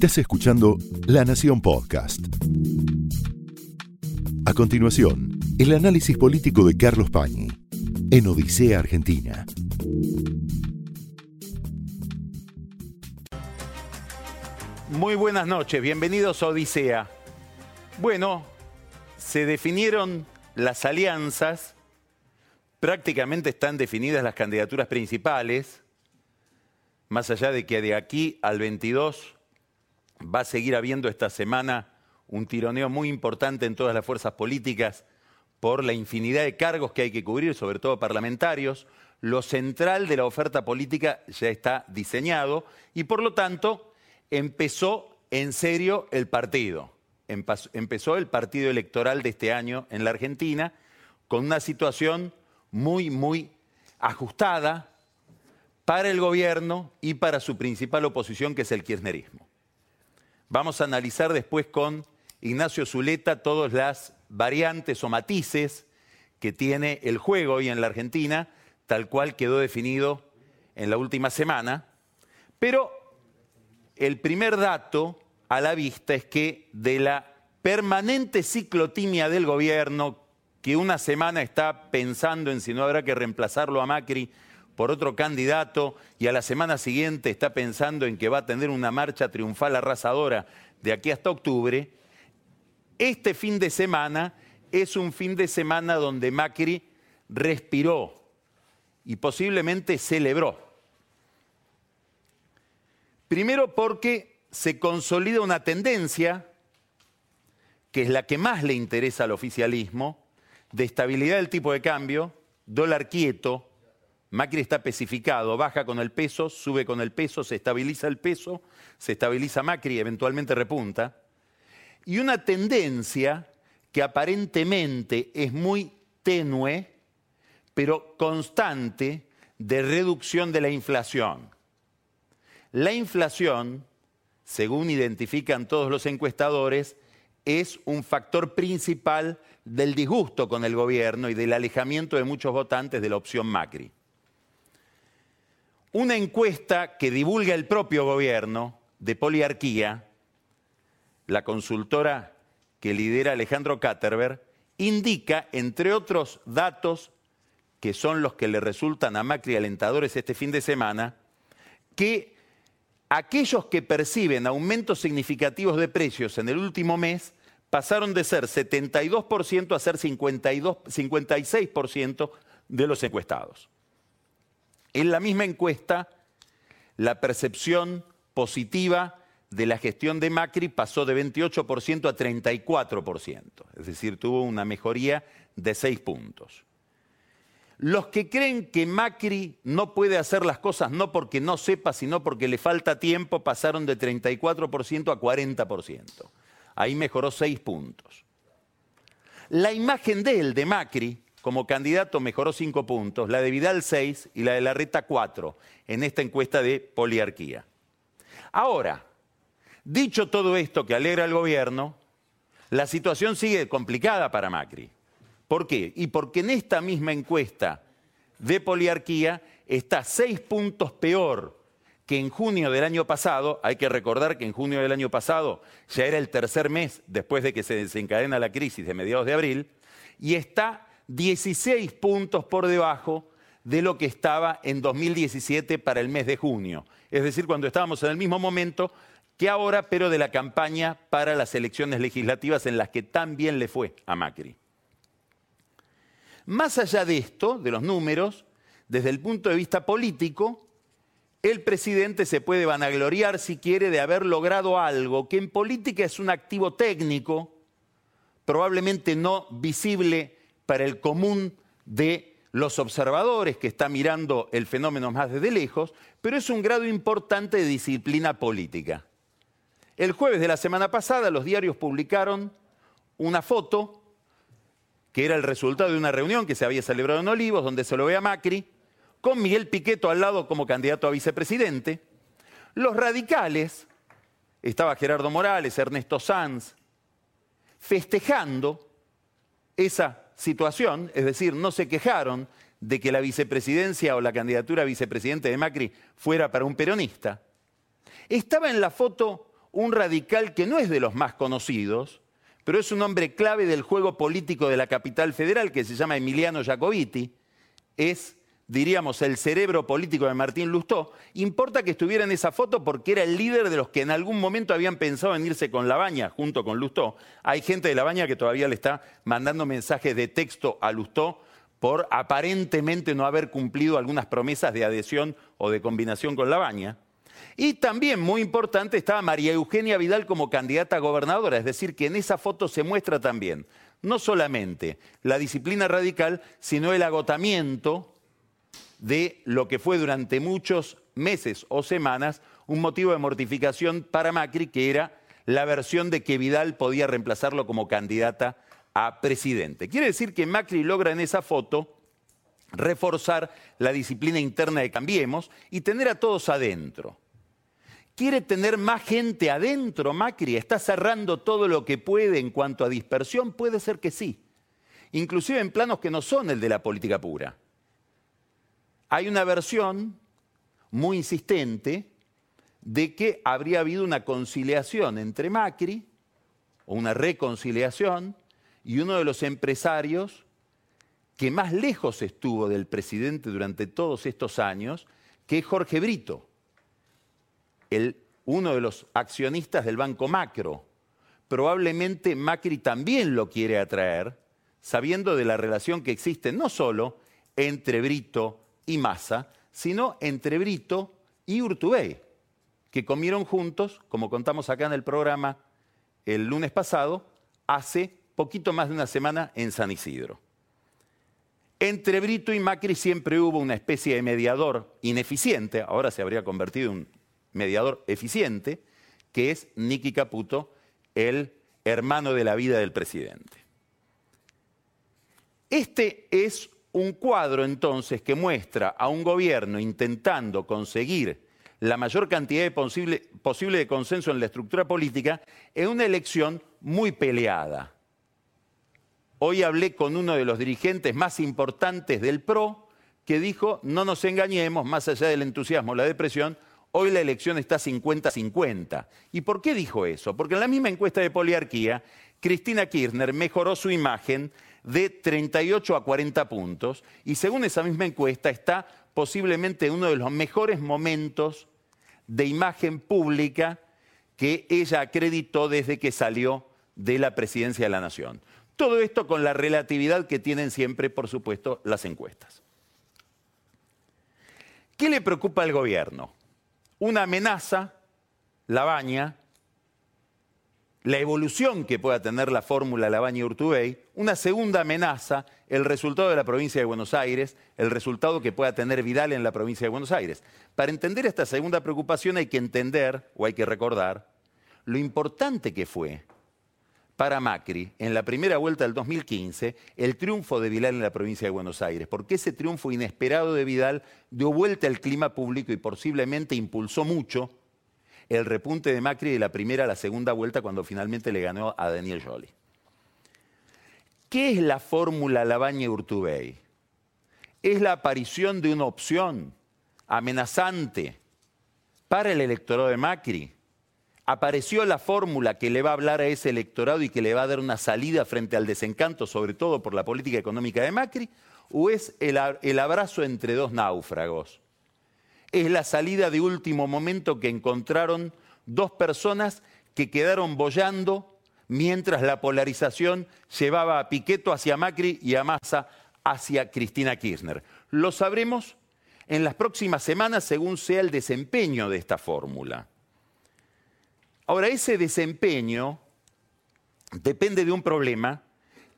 Estás escuchando La Nación Podcast. A continuación, el análisis político de Carlos Pañi en Odisea Argentina. Muy buenas noches, bienvenidos a Odisea. Bueno, se definieron las alianzas, prácticamente están definidas las candidaturas principales, más allá de que de aquí al 22 va a seguir habiendo esta semana un tironeo muy importante en todas las fuerzas políticas por la infinidad de cargos que hay que cubrir, sobre todo parlamentarios. Lo central de la oferta política ya está diseñado y por lo tanto empezó en serio el partido. Empezó el partido electoral de este año en la Argentina con una situación muy, muy ajustada para el gobierno y para su principal oposición, que es el kirchnerismo. Vamos a analizar después con Ignacio Zuleta todas las variantes o matices que tiene el juego hoy en la Argentina, tal cual quedó definido en la última semana. Pero el primer dato a la vista es que de la permanente ciclotimia del gobierno, que una semana está pensando en si no habrá que reemplazarlo a Macri por otro candidato y a la semana siguiente está pensando en que va a tener una marcha triunfal arrasadora de aquí hasta octubre, este fin de semana es un fin de semana donde Macri respiró y posiblemente celebró. Primero porque se consolida una tendencia, que es la que más le interesa al oficialismo, de estabilidad del tipo de cambio, dólar quieto, Macri está especificado, baja con el peso, sube con el peso, se estabiliza el peso, se estabiliza Macri y eventualmente repunta. Y una tendencia que aparentemente es muy tenue, pero constante, de reducción de la inflación. La inflación, según identifican todos los encuestadores, es un factor principal del disgusto con el gobierno y del alejamiento de muchos votantes de la opción Macri. Una encuesta que divulga el propio gobierno de poliarquía, la consultora que lidera Alejandro Katterberg, indica, entre otros datos que son los que le resultan a Macri alentadores este fin de semana, que aquellos que perciben aumentos significativos de precios en el último mes pasaron de ser 72% a ser 52, 56% de los encuestados. En la misma encuesta, la percepción positiva de la gestión de Macri pasó de 28% a 34%, es decir, tuvo una mejoría de 6 puntos. Los que creen que Macri no puede hacer las cosas no porque no sepa, sino porque le falta tiempo, pasaron de 34% a 40%. Ahí mejoró 6 puntos. La imagen de él, de Macri, como candidato mejoró cinco puntos, la de Vidal seis y la de Larreta cuatro en esta encuesta de poliarquía. Ahora, dicho todo esto que alegra al gobierno, la situación sigue complicada para Macri. ¿Por qué? Y porque en esta misma encuesta de poliarquía está seis puntos peor que en junio del año pasado. Hay que recordar que en junio del año pasado ya era el tercer mes después de que se desencadena la crisis de mediados de abril, y está 16 puntos por debajo de lo que estaba en 2017 para el mes de junio. Es decir, cuando estábamos en el mismo momento que ahora, pero de la campaña para las elecciones legislativas en las que tan bien le fue a Macri. Más allá de esto, de los números, desde el punto de vista político, el presidente se puede vanagloriar, si quiere, de haber logrado algo que en política es un activo técnico, probablemente no visible para el común de los observadores que está mirando el fenómeno más desde lejos, pero es un grado importante de disciplina política. El jueves de la semana pasada los diarios publicaron una foto que era el resultado de una reunión que se había celebrado en Olivos, donde se lo ve a Macri, con Miguel Piqueto al lado como candidato a vicepresidente. Los radicales, estaba Gerardo Morales, Ernesto Sanz, festejando esa situación, es decir, no se quejaron de que la vicepresidencia o la candidatura a vicepresidente de Macri fuera para un peronista. Estaba en la foto un radical que no es de los más conocidos, pero es un hombre clave del juego político de la capital federal que se llama Emiliano Jacobiti. Es diríamos, el cerebro político de Martín Lustó, importa que estuviera en esa foto porque era el líder de los que en algún momento habían pensado en irse con Labaña junto con Lustó. Hay gente de Labaña que todavía le está mandando mensajes de texto a Lustó por aparentemente no haber cumplido algunas promesas de adhesión o de combinación con Labaña. Y también, muy importante, estaba María Eugenia Vidal como candidata a gobernadora, es decir, que en esa foto se muestra también no solamente la disciplina radical, sino el agotamiento de lo que fue durante muchos meses o semanas un motivo de mortificación para Macri, que era la versión de que Vidal podía reemplazarlo como candidata a presidente. Quiere decir que Macri logra en esa foto reforzar la disciplina interna de Cambiemos y tener a todos adentro. ¿Quiere tener más gente adentro, Macri? ¿Está cerrando todo lo que puede en cuanto a dispersión? Puede ser que sí. Inclusive en planos que no son el de la política pura. Hay una versión muy insistente de que habría habido una conciliación entre Macri, o una reconciliación, y uno de los empresarios que más lejos estuvo del presidente durante todos estos años, que es Jorge Brito, uno de los accionistas del Banco Macro. Probablemente Macri también lo quiere atraer, sabiendo de la relación que existe no solo entre Brito y Massa, sino entre Brito y Urtubey, que comieron juntos, como contamos acá en el programa el lunes pasado, hace poquito más de una semana en San Isidro. Entre Brito y Macri siempre hubo una especie de mediador ineficiente, ahora se habría convertido en un mediador eficiente, que es Nicky Caputo, el hermano de la vida del presidente. Este es un cuadro entonces que muestra a un gobierno intentando conseguir la mayor cantidad posible, posible de consenso en la estructura política en una elección muy peleada. Hoy hablé con uno de los dirigentes más importantes del PRO que dijo, no nos engañemos, más allá del entusiasmo, la depresión, hoy la elección está 50-50. ¿Y por qué dijo eso? Porque en la misma encuesta de poliarquía, Cristina Kirchner mejoró su imagen de 38 a 40 puntos y según esa misma encuesta está posiblemente en uno de los mejores momentos de imagen pública que ella acreditó desde que salió de la presidencia de la Nación. Todo esto con la relatividad que tienen siempre, por supuesto, las encuestas. ¿Qué le preocupa al gobierno? Una amenaza, la baña, la evolución que pueda tener la fórmula Labaña-Urtubey, una segunda amenaza, el resultado de la provincia de Buenos Aires, el resultado que pueda tener Vidal en la provincia de Buenos Aires. Para entender esta segunda preocupación hay que entender, o hay que recordar, lo importante que fue para Macri en la primera vuelta del 2015 el triunfo de Vidal en la provincia de Buenos Aires, porque ese triunfo inesperado de Vidal dio vuelta al clima público y posiblemente impulsó mucho el repunte de Macri de la primera a la segunda vuelta cuando finalmente le ganó a Daniel Joly. ¿Qué es la fórmula Labaña-Urtubey? Es la aparición de una opción amenazante para el electorado de Macri. Apareció la fórmula que le va a hablar a ese electorado y que le va a dar una salida frente al desencanto, sobre todo por la política económica de Macri, o es el abrazo entre dos náufragos es la salida de último momento que encontraron dos personas que quedaron bollando mientras la polarización llevaba a Piqueto hacia Macri y a Massa hacia Cristina Kirchner. Lo sabremos en las próximas semanas según sea el desempeño de esta fórmula. Ahora, ese desempeño depende de un problema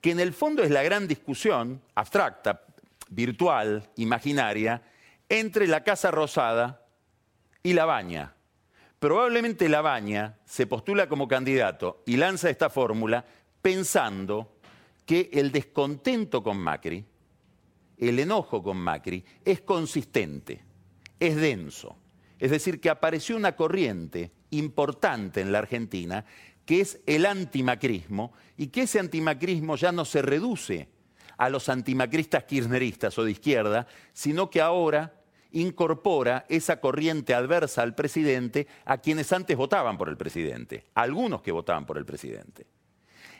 que en el fondo es la gran discusión abstracta, virtual, imaginaria, entre la Casa Rosada y La Baña. Probablemente La Baña se postula como candidato y lanza esta fórmula pensando que el descontento con Macri, el enojo con Macri, es consistente, es denso. Es decir, que apareció una corriente importante en la Argentina que es el antimacrismo y que ese antimacrismo ya no se reduce a los antimacristas kirchneristas o de izquierda, sino que ahora incorpora esa corriente adversa al presidente a quienes antes votaban por el presidente, algunos que votaban por el presidente.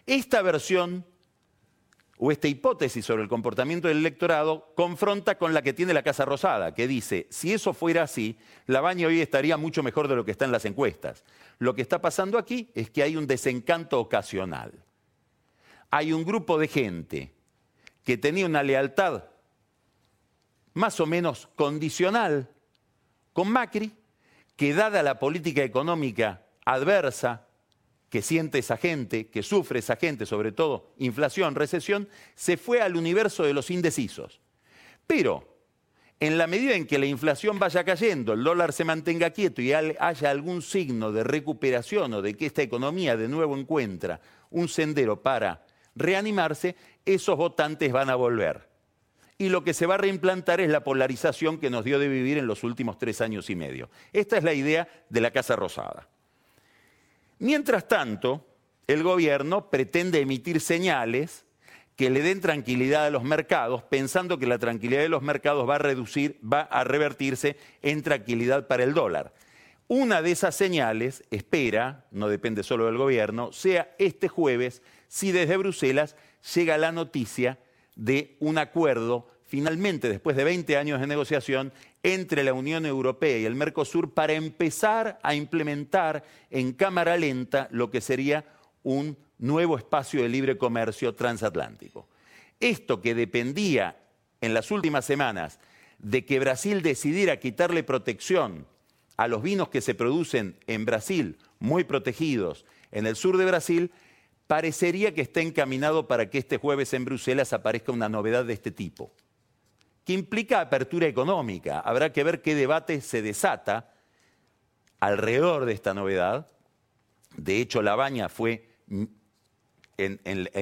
Esta versión o esta hipótesis sobre el comportamiento del electorado confronta con la que tiene la Casa Rosada, que dice, si eso fuera así, la hoy estaría mucho mejor de lo que está en las encuestas. Lo que está pasando aquí es que hay un desencanto ocasional. Hay un grupo de gente que tenía una lealtad más o menos condicional con Macri, que dada la política económica adversa que siente esa gente, que sufre esa gente, sobre todo inflación, recesión, se fue al universo de los indecisos. Pero en la medida en que la inflación vaya cayendo, el dólar se mantenga quieto y haya algún signo de recuperación o de que esta economía de nuevo encuentra un sendero para reanimarse, esos votantes van a volver. Y lo que se va a reimplantar es la polarización que nos dio de vivir en los últimos tres años y medio. Esta es la idea de la Casa Rosada. Mientras tanto, el gobierno pretende emitir señales que le den tranquilidad a los mercados, pensando que la tranquilidad de los mercados va a reducir, va a revertirse en tranquilidad para el dólar. Una de esas señales, espera, no depende solo del gobierno, sea este jueves, si desde Bruselas llega la noticia de un acuerdo, finalmente, después de 20 años de negociación, entre la Unión Europea y el Mercosur para empezar a implementar en cámara lenta lo que sería un nuevo espacio de libre comercio transatlántico. Esto que dependía en las últimas semanas de que Brasil decidiera quitarle protección a los vinos que se producen en Brasil, muy protegidos, en el sur de Brasil, parecería que está encaminado para que este jueves en Bruselas aparezca una novedad de este tipo que implica apertura económica. Habrá que ver qué debate se desata alrededor de esta novedad. De hecho, La Baña fue en,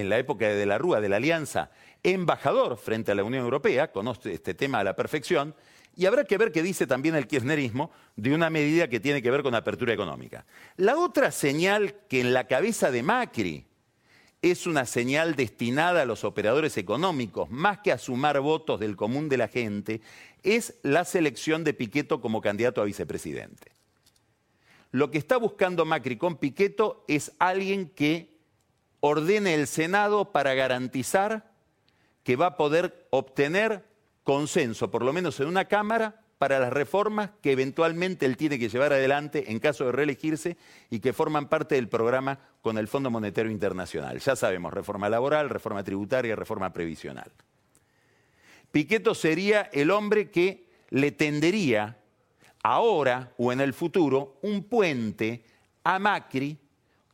la época de, la Rúa, de la Alianza, embajador frente a la Unión Europea, conoce este tema a la perfección, y habrá que ver qué dice también el kirchnerismo de una medida que tiene que ver con apertura económica. La otra señal que en la cabeza de Macri es una señal destinada a los operadores económicos, más que a sumar votos del común de la gente, es la selección de Piqueto como candidato a vicepresidente. Lo que está buscando Macri con Piqueto es alguien que ordene el Senado para garantizar que va a poder obtener consenso, por lo menos en una Cámara, para las reformas que eventualmente él tiene que llevar adelante en caso de reelegirse y que forman parte del programa con el Fondo Monetario Internacional. Ya sabemos, reforma laboral, reforma tributaria, reforma previsional. Piqueto sería el hombre que le tendería ahora o en el futuro un puente a Macri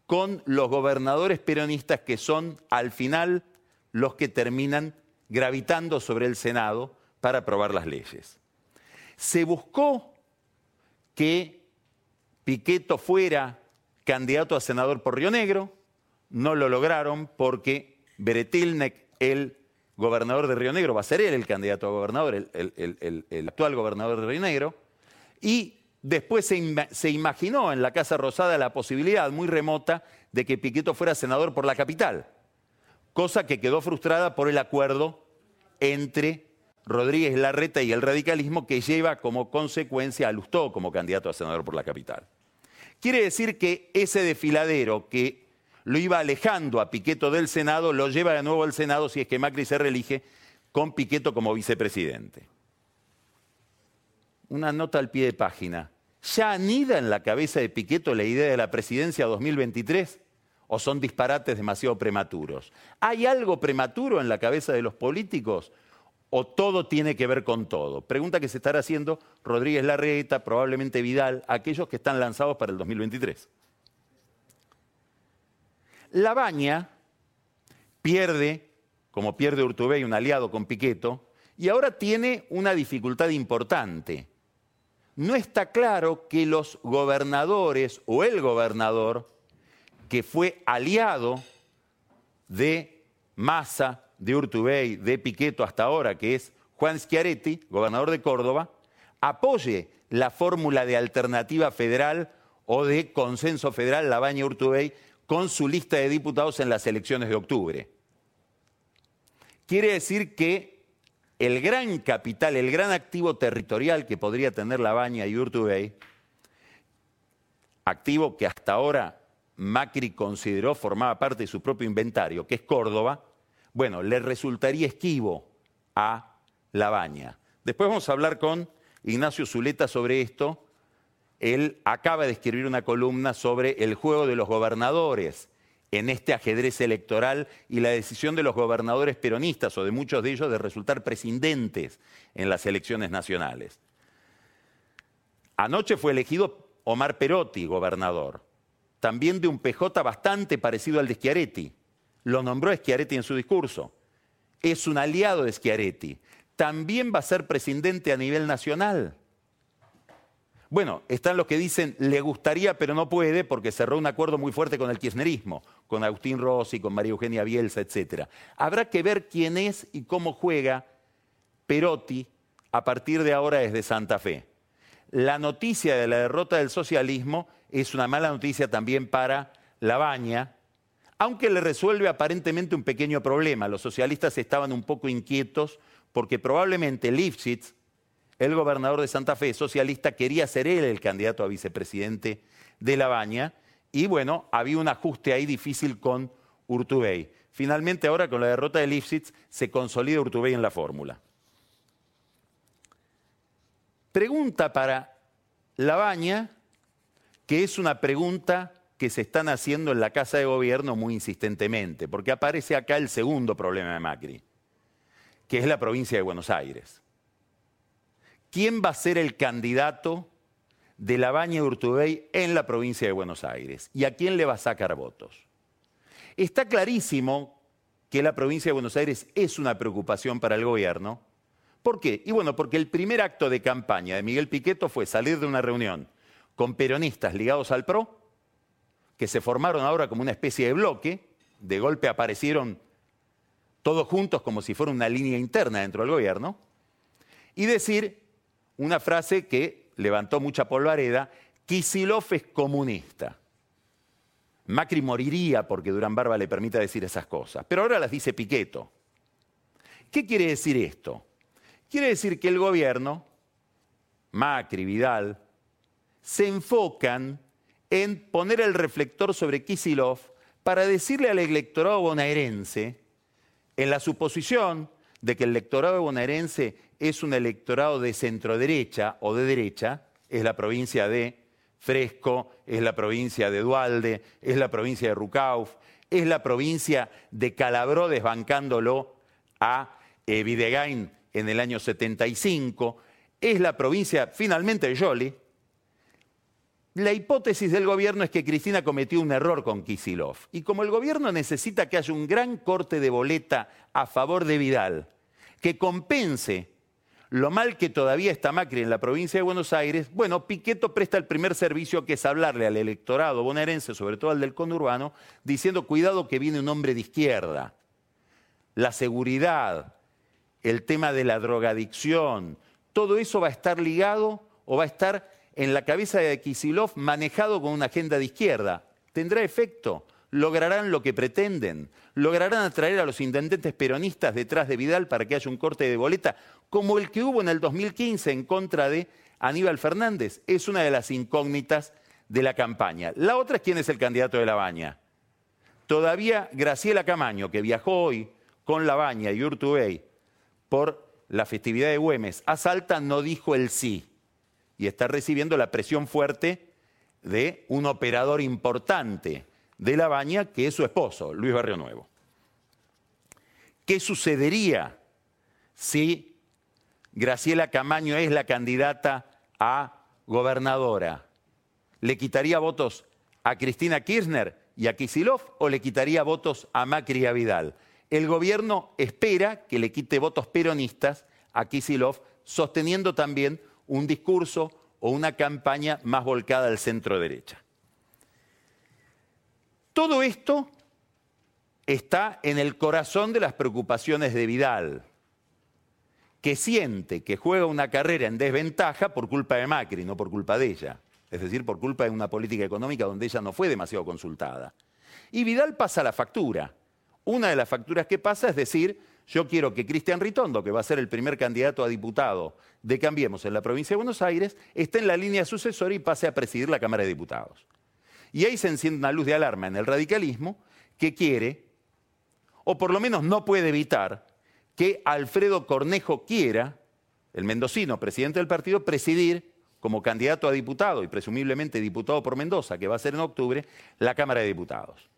con los gobernadores peronistas que son al final los que terminan gravitando sobre el Senado para aprobar las leyes. Se buscó que Piqueto fuera candidato a senador por Río Negro, no lo lograron porque Beretilnek, el gobernador de Río Negro, va a ser él el candidato a gobernador, el, actual gobernador de Río Negro, y después se, se, imaginó en la Casa Rosada la posibilidad muy remota de que Piqueto fuera senador por la capital, cosa que quedó frustrada por el acuerdo entre Rodríguez Larreta y el radicalismo que lleva como consecuencia a Lustó como candidato a senador por la capital. Quiere decir que ese desfiladero que lo iba alejando a Piqueto del Senado lo lleva de nuevo al Senado si es que Macri se reelige con Piqueto como vicepresidente. Una nota al pie de página. ¿Ya anida en la cabeza de Piqueto la idea de la presidencia 2023? ¿O son disparates demasiado prematuros? ¿Hay algo prematuro en la cabeza de los políticos? O todo tiene que ver con todo? Pregunta que se estará haciendo Rodríguez Larreta, probablemente Vidal, aquellos que están lanzados para el 2023. La Baña pierde, como pierde Urtubey, un aliado con Piqueto, y ahora tiene una dificultad importante. No está claro que los gobernadores o el gobernador que fue aliado de Massa, de Urtubey, de Piqueto hasta ahora, que es Juan Schiaretti, gobernador de Córdoba, apoye la fórmula de alternativa federal o de consenso federal Labaña Urtubey con su lista de diputados en las elecciones de octubre. Quiere decir que el gran capital, el gran activo territorial que podría tener La Baña y Urtubey, activo que hasta ahora Macri consideró formaba parte de su propio inventario, que es Córdoba, bueno, le resultaría esquivo a La Baña. Después vamos a hablar con Ignacio Zuleta sobre esto. Él acaba de escribir una columna sobre el juego de los gobernadores en este ajedrez electoral y la decisión de los gobernadores peronistas o de muchos de ellos de resultar presidentes en las elecciones nacionales. Anoche fue elegido Omar Perotti, gobernador, también de un PJ bastante parecido al de Schiaretti. Lo nombró Schiaretti en su discurso. Es un aliado de Schiaretti. También va a ser presidente a nivel nacional. Bueno, están los que dicen le gustaría pero no puede porque cerró un acuerdo muy fuerte con el kirchnerismo, con Agustín Rossi, con María Eugenia Bielsa, etc. Habrá que ver quién es y cómo juega Perotti a partir de ahora desde Santa Fe. La noticia de la derrota del socialismo es una mala noticia también para La Baña, aunque le resuelve aparentemente un pequeño problema. Los socialistas estaban un poco inquietos porque probablemente Lifshitz, el gobernador de Santa Fe, socialista, quería ser él el candidato a vicepresidente de La Baña. Y bueno, había un ajuste ahí difícil con Urtubey. Finalmente, ahora con la derrota de Lifshitz, se consolida Urtubey en la fórmula. Pregunta para La Baña, que es una pregunta que se están haciendo en la Casa de Gobierno muy insistentemente, porque aparece acá el segundo problema de Macri, que es la provincia de Buenos Aires. ¿Quién va a ser el candidato de la Baña Urtubey en la provincia de Buenos Aires? ¿Y a quién le va a sacar votos? Está clarísimo que la provincia de Buenos Aires es una preocupación para el gobierno. ¿Por qué? Y bueno, porque el primer acto de campaña de Miguel Piqueto fue salir de una reunión con peronistas ligados al PRO, que se formaron ahora como una especie de bloque, de golpe aparecieron todos juntos como si fuera una línea interna dentro del gobierno, y decir una frase que levantó mucha polvareda, Kisilov es comunista. Macri moriría porque Durán Barba le permita decir esas cosas, pero ahora las dice Piqueto. ¿Qué quiere decir esto? Quiere decir que el gobierno, Macri, Vidal, se enfocan en poner el reflector sobre Kisilov para decirle al electorado bonaerense, en la suposición de que el electorado bonaerense es un electorado de centro-derecha o de derecha, es la provincia de Fresco, es la provincia de Dualde, es la provincia de Rucauf, es la provincia de Calabró desbancándolo a eh, Videgain en el año 75, es la provincia finalmente de Jolly. La hipótesis del gobierno es que Cristina cometió un error con Kisilov. Y como el gobierno necesita que haya un gran corte de boleta a favor de Vidal, que compense lo mal que todavía está Macri en la provincia de Buenos Aires, bueno, Piqueto presta el primer servicio que es hablarle al electorado bonaerense, sobre todo al del conurbano, diciendo cuidado que viene un hombre de izquierda. La seguridad, el tema de la drogadicción, todo eso va a estar ligado o va a estar en la cabeza de Kisilov manejado con una agenda de izquierda. ¿Tendrá efecto? lograrán lo que pretenden, lograrán atraer a los intendentes peronistas detrás de Vidal para que haya un corte de boleta, como el que hubo en el 2015 en contra de Aníbal Fernández. Es una de las incógnitas de la campaña. La otra es quién es el candidato de La Baña. Todavía Graciela Camaño, que viajó hoy con La Baña y Urtubey por la festividad de Güemes a Salta, no dijo el sí y está recibiendo la presión fuerte de un operador importante de La Baña, que es su esposo, Luis Barrio Nuevo. ¿Qué sucedería si Graciela Camaño es la candidata a gobernadora? ¿Le quitaría votos a Cristina Kirchner y a Kisilov o le quitaría votos a Macri y a Vidal? El gobierno espera que le quite votos peronistas a Kisilov, sosteniendo también un discurso o una campaña más volcada al centro derecha. Todo esto está en el corazón de las preocupaciones de Vidal, que siente que juega una carrera en desventaja por culpa de Macri, no por culpa de ella. Es decir, por culpa de una política económica donde ella no fue demasiado consultada. Y Vidal pasa la factura. Una de las facturas que pasa es decir, Yo quiero que Cristian Ritondo, que va a ser el primer candidato a diputado de Cambiemos en la provincia de Buenos Aires, esté en la línea sucesora y pase a presidir la Cámara de Diputados. Y ahí se enciende una luz de alarma en el radicalismo que quiere, o por lo menos no puede evitar, que Alfredo Cornejo quiera, el mendocino, presidente del partido, presidir como candidato a diputado y presumiblemente diputado por Mendoza, que va a ser en octubre, la Cámara de Diputados.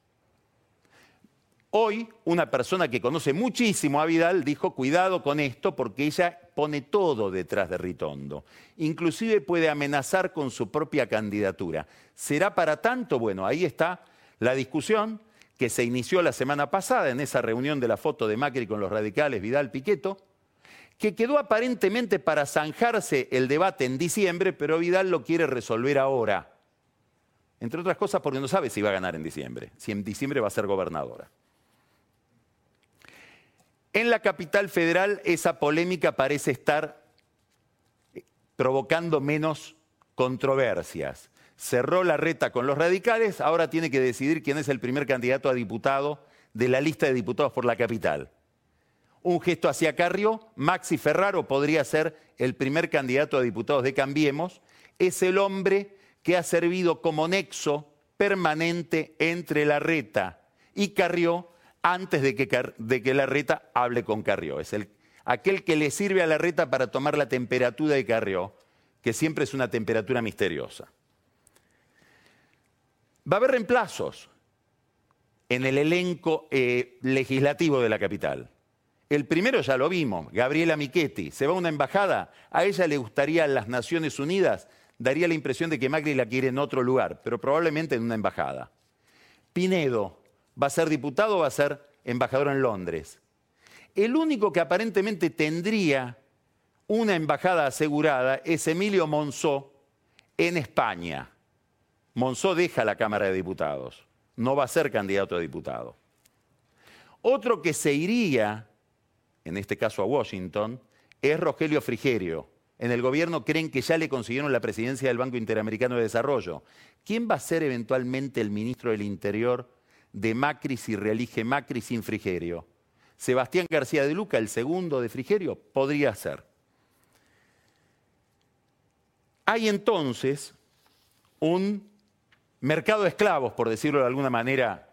Hoy una persona que conoce muchísimo a Vidal dijo, cuidado con esto porque ella pone todo detrás de Ritondo. Inclusive puede amenazar con su propia candidatura. ¿Será para tanto? Bueno, ahí está la discusión que se inició la semana pasada en esa reunión de la foto de Macri con los radicales Vidal Piqueto, que quedó aparentemente para zanjarse el debate en diciembre, pero Vidal lo quiere resolver ahora. Entre otras cosas porque no sabe si va a ganar en diciembre, si en diciembre va a ser gobernadora. En la capital federal esa polémica parece estar provocando menos controversias. Cerró la reta con los radicales, ahora tiene que decidir quién es el primer candidato a diputado de la lista de diputados por la capital. Un gesto hacia Carrió, Maxi Ferraro podría ser el primer candidato a diputados de Cambiemos, es el hombre que ha servido como nexo permanente entre la reta y Carrió antes de que, de que Larreta hable con Carrió. Es el, aquel que le sirve a Larreta para tomar la temperatura de Carrió, que siempre es una temperatura misteriosa. Va a haber reemplazos en el elenco eh, legislativo de la capital. El primero ya lo vimos, Gabriela Michetti. Se va a una embajada, a ella le gustaría las Naciones Unidas, daría la impresión de que Macri la quiere en otro lugar, pero probablemente en una embajada. Pinedo, ¿Va a ser diputado o va a ser embajador en Londres? El único que aparentemente tendría una embajada asegurada es Emilio Monzó en España. Monzó deja la Cámara de Diputados, no va a ser candidato a diputado. Otro que se iría, en este caso a Washington, es Rogelio Frigerio. En el gobierno creen que ya le consiguieron la presidencia del Banco Interamericano de Desarrollo. ¿Quién va a ser eventualmente el ministro del Interior de Macri si reelige Macri sin Frigerio. Sebastián García de Luca, el segundo de Frigerio, podría ser. Hay entonces un mercado de esclavos, por decirlo de alguna manera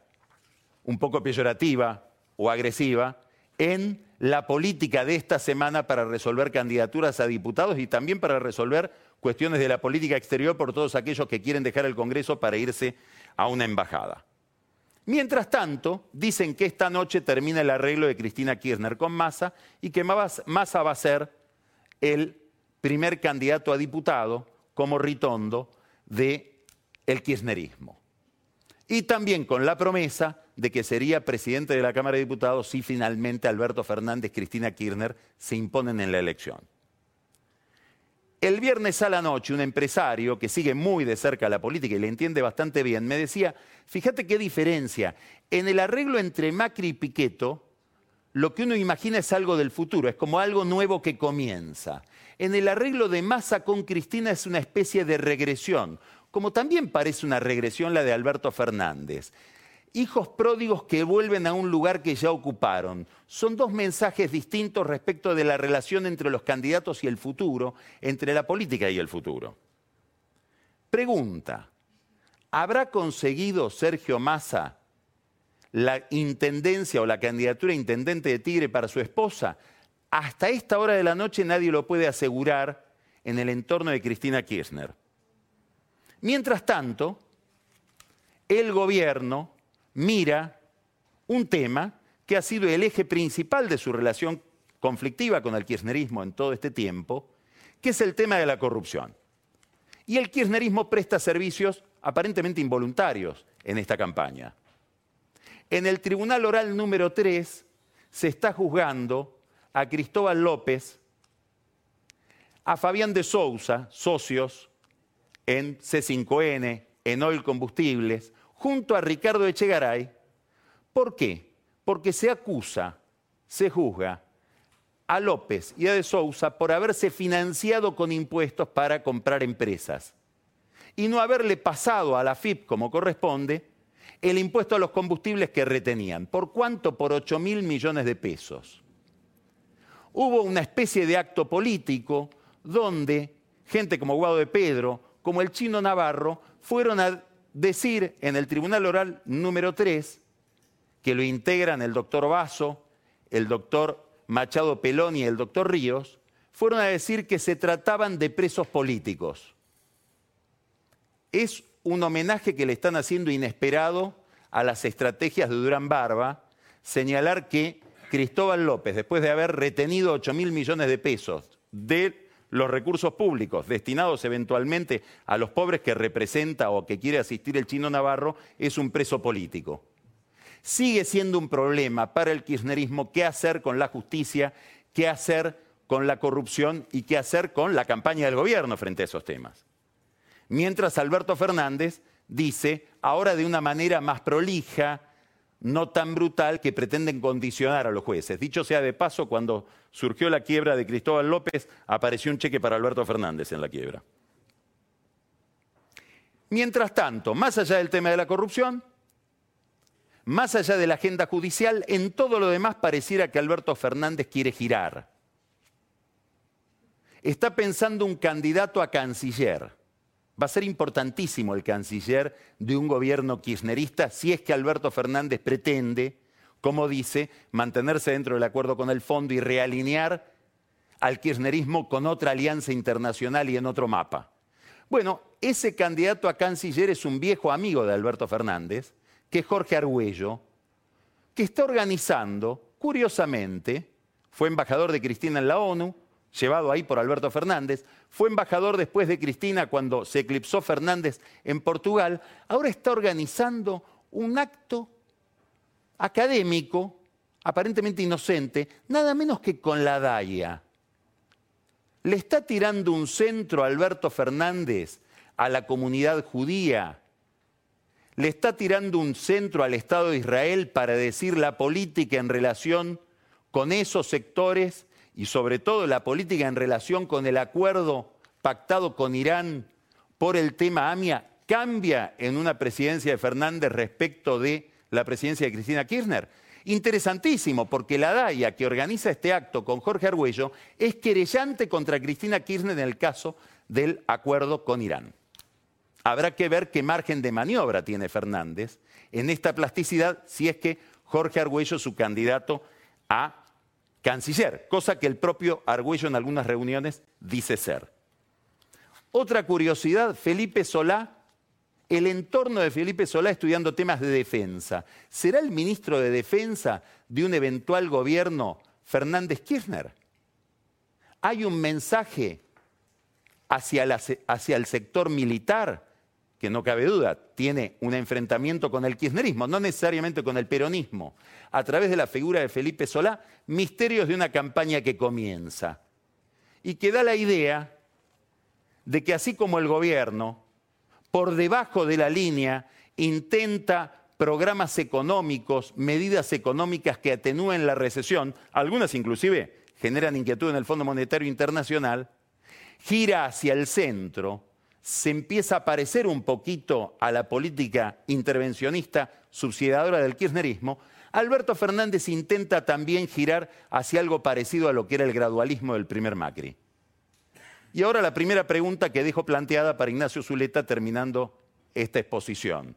un poco peyorativa o agresiva, en la política de esta semana para resolver candidaturas a diputados y también para resolver cuestiones de la política exterior por todos aquellos que quieren dejar el Congreso para irse a una embajada. Mientras tanto, dicen que esta noche termina el arreglo de Cristina Kirchner con Massa y que Massa va a ser el primer candidato a diputado como ritondo del el kirchnerismo. Y también con la promesa de que sería presidente de la Cámara de Diputados si finalmente Alberto Fernández y Cristina Kirchner se imponen en la elección. El viernes a la noche, un empresario que sigue muy de cerca la política y le entiende bastante bien, me decía, fíjate qué diferencia. En el arreglo entre Macri y Piqueto, lo que uno imagina es algo del futuro, es como algo nuevo que comienza. En el arreglo de Massa con Cristina es una especie de regresión, como también parece una regresión la de Alberto Fernández hijos pródigos que vuelven a un lugar que ya ocuparon. Son dos mensajes distintos respecto de la relación entre los candidatos y el futuro, entre la política y el futuro. Pregunta, ¿habrá conseguido Sergio Massa la intendencia o la candidatura a intendente de Tigre para su esposa? Hasta esta hora de la noche nadie lo puede asegurar en el entorno de Cristina Kirchner. Mientras tanto, el gobierno mira un tema que ha sido el eje principal de su relación conflictiva con el kirchnerismo en todo este tiempo, que es el tema de la corrupción. Y el kirchnerismo presta servicios aparentemente involuntarios en esta campaña. En el Tribunal Oral número 3 se está juzgando a Cristóbal López, a Fabián de Sousa, socios en C5N, en Oil Combustibles, junto a Ricardo Echegaray. ¿Por qué? Porque se acusa, se juzga a López y a De Sousa por haberse financiado con impuestos para comprar empresas y no haberle pasado a la FIP como corresponde el impuesto a los combustibles que retenían. ¿Por cuánto? Por 8 mil millones de pesos. hubo una especie de acto político donde gente como Guado de Pedro, como el chino Navarro, fueron a decir en el Tribunal Oral número 3, que lo integran el doctor Vaso, el doctor Machado Pelón y el doctor Ríos, fueron a decir que se trataban de presos políticos. Es un homenaje que le están haciendo inesperado a las estrategias de Durán Barba, señalar que Cristóbal López, después de haber retenido 8 mil millones de pesos de los recursos públicos destinados eventualmente a los pobres que representa o que quiere asistir el chino Navarro, es un preso político. Sigue siendo un problema para el kirchnerismo qué hacer con la justicia, qué hacer con la corrupción y qué hacer con la campaña del gobierno frente a esos temas. Mientras Alberto Fernández dice, ahora de una manera más prolija, no tan brutal, que pretenden condicionar a los jueces. Dicho sea de paso, cuando surgió la quiebra de Cristóbal López, apareció un cheque para Alberto Fernández en la quiebra. Mientras tanto, más allá del tema de la corrupción, más allá de la agenda judicial, en todo lo demás pareciera que Alberto Fernández quiere girar está pensando un candidato a canciller. Va a ser importantísimo el canciller de un gobierno kirchnerista si es que Alberto Fernández pretende, como dice, mantenerse dentro del acuerdo con el fondo y realinear al kirchnerismo con otra alianza internacional y en otro mapa. Bueno, ese candidato a canciller es un viejo amigo de Alberto Fernández, que es Jorge Argüello, que está organizando, curiosamente, fue embajador de Cristina en la ONU, llevado ahí por Alberto Fernández, fue embajador después de Cristina cuando se eclipsó Fernández en Portugal, ahora está organizando un acto académico, aparentemente inocente, nada menos que con la DAIA. Le está tirando un centro Alberto Fernández a la comunidad judía. Le está tirando un centro al Estado de Israel para decir la política en relación con esos sectores y sobre todo la política en relación con el acuerdo pactado con Irán por el tema AMIA cambia en una presidencia de Fernández respecto de la presidencia de Cristina Kirchner. Interesantísimo, porque la DAIA que organiza este acto con Jorge Argüello es querellante contra Cristina Kirchner en el caso del acuerdo con Irán. Habrá que ver qué margen de maniobra tiene Fernández en esta plasticidad si es que Jorge Argüello, su candidato a canciller, cosa que el propio Argüello en algunas reuniones dice ser. Otra curiosidad, Felipe Solá, el entorno de Felipe Solá estudiando temas de defensa. ¿Será el ministro de Defensa de un eventual gobierno Fernández Kirchner? Hay un mensaje hacia, hacia el sector militar que no cabe duda, tiene un enfrentamiento con el kirchnerismo, no necesariamente con el peronismo, a través de la figura de Felipe Solá, misterios de una campaña que comienza. Y que da la idea de que así como el gobierno, por debajo de la línea, intenta programas económicos, medidas económicas que atenúen la recesión, algunas inclusive generan inquietud en el Fondo Monetario Internacional, gira hacia el centro se empieza a parecer un poquito a la política intervencionista subsidiadora del kirchnerismo, Alberto Fernández intenta también girar hacia algo parecido a lo que era el gradualismo del primer Macri. Y ahora la primera pregunta que dejo planteada para Ignacio Zuleta terminando esta exposición.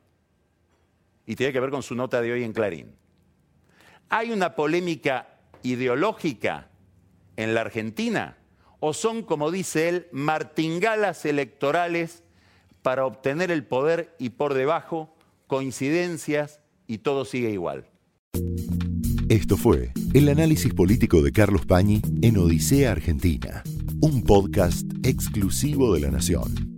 Y tiene que ver con su nota de hoy en Clarín. ¿Hay una polémica ideológica en la Argentina? O son, como dice él, martingalas electorales para obtener el poder y por debajo coincidencias y todo sigue igual. Esto fue el análisis político de Carlos Pañi en Odisea Argentina, un podcast exclusivo de la Nación.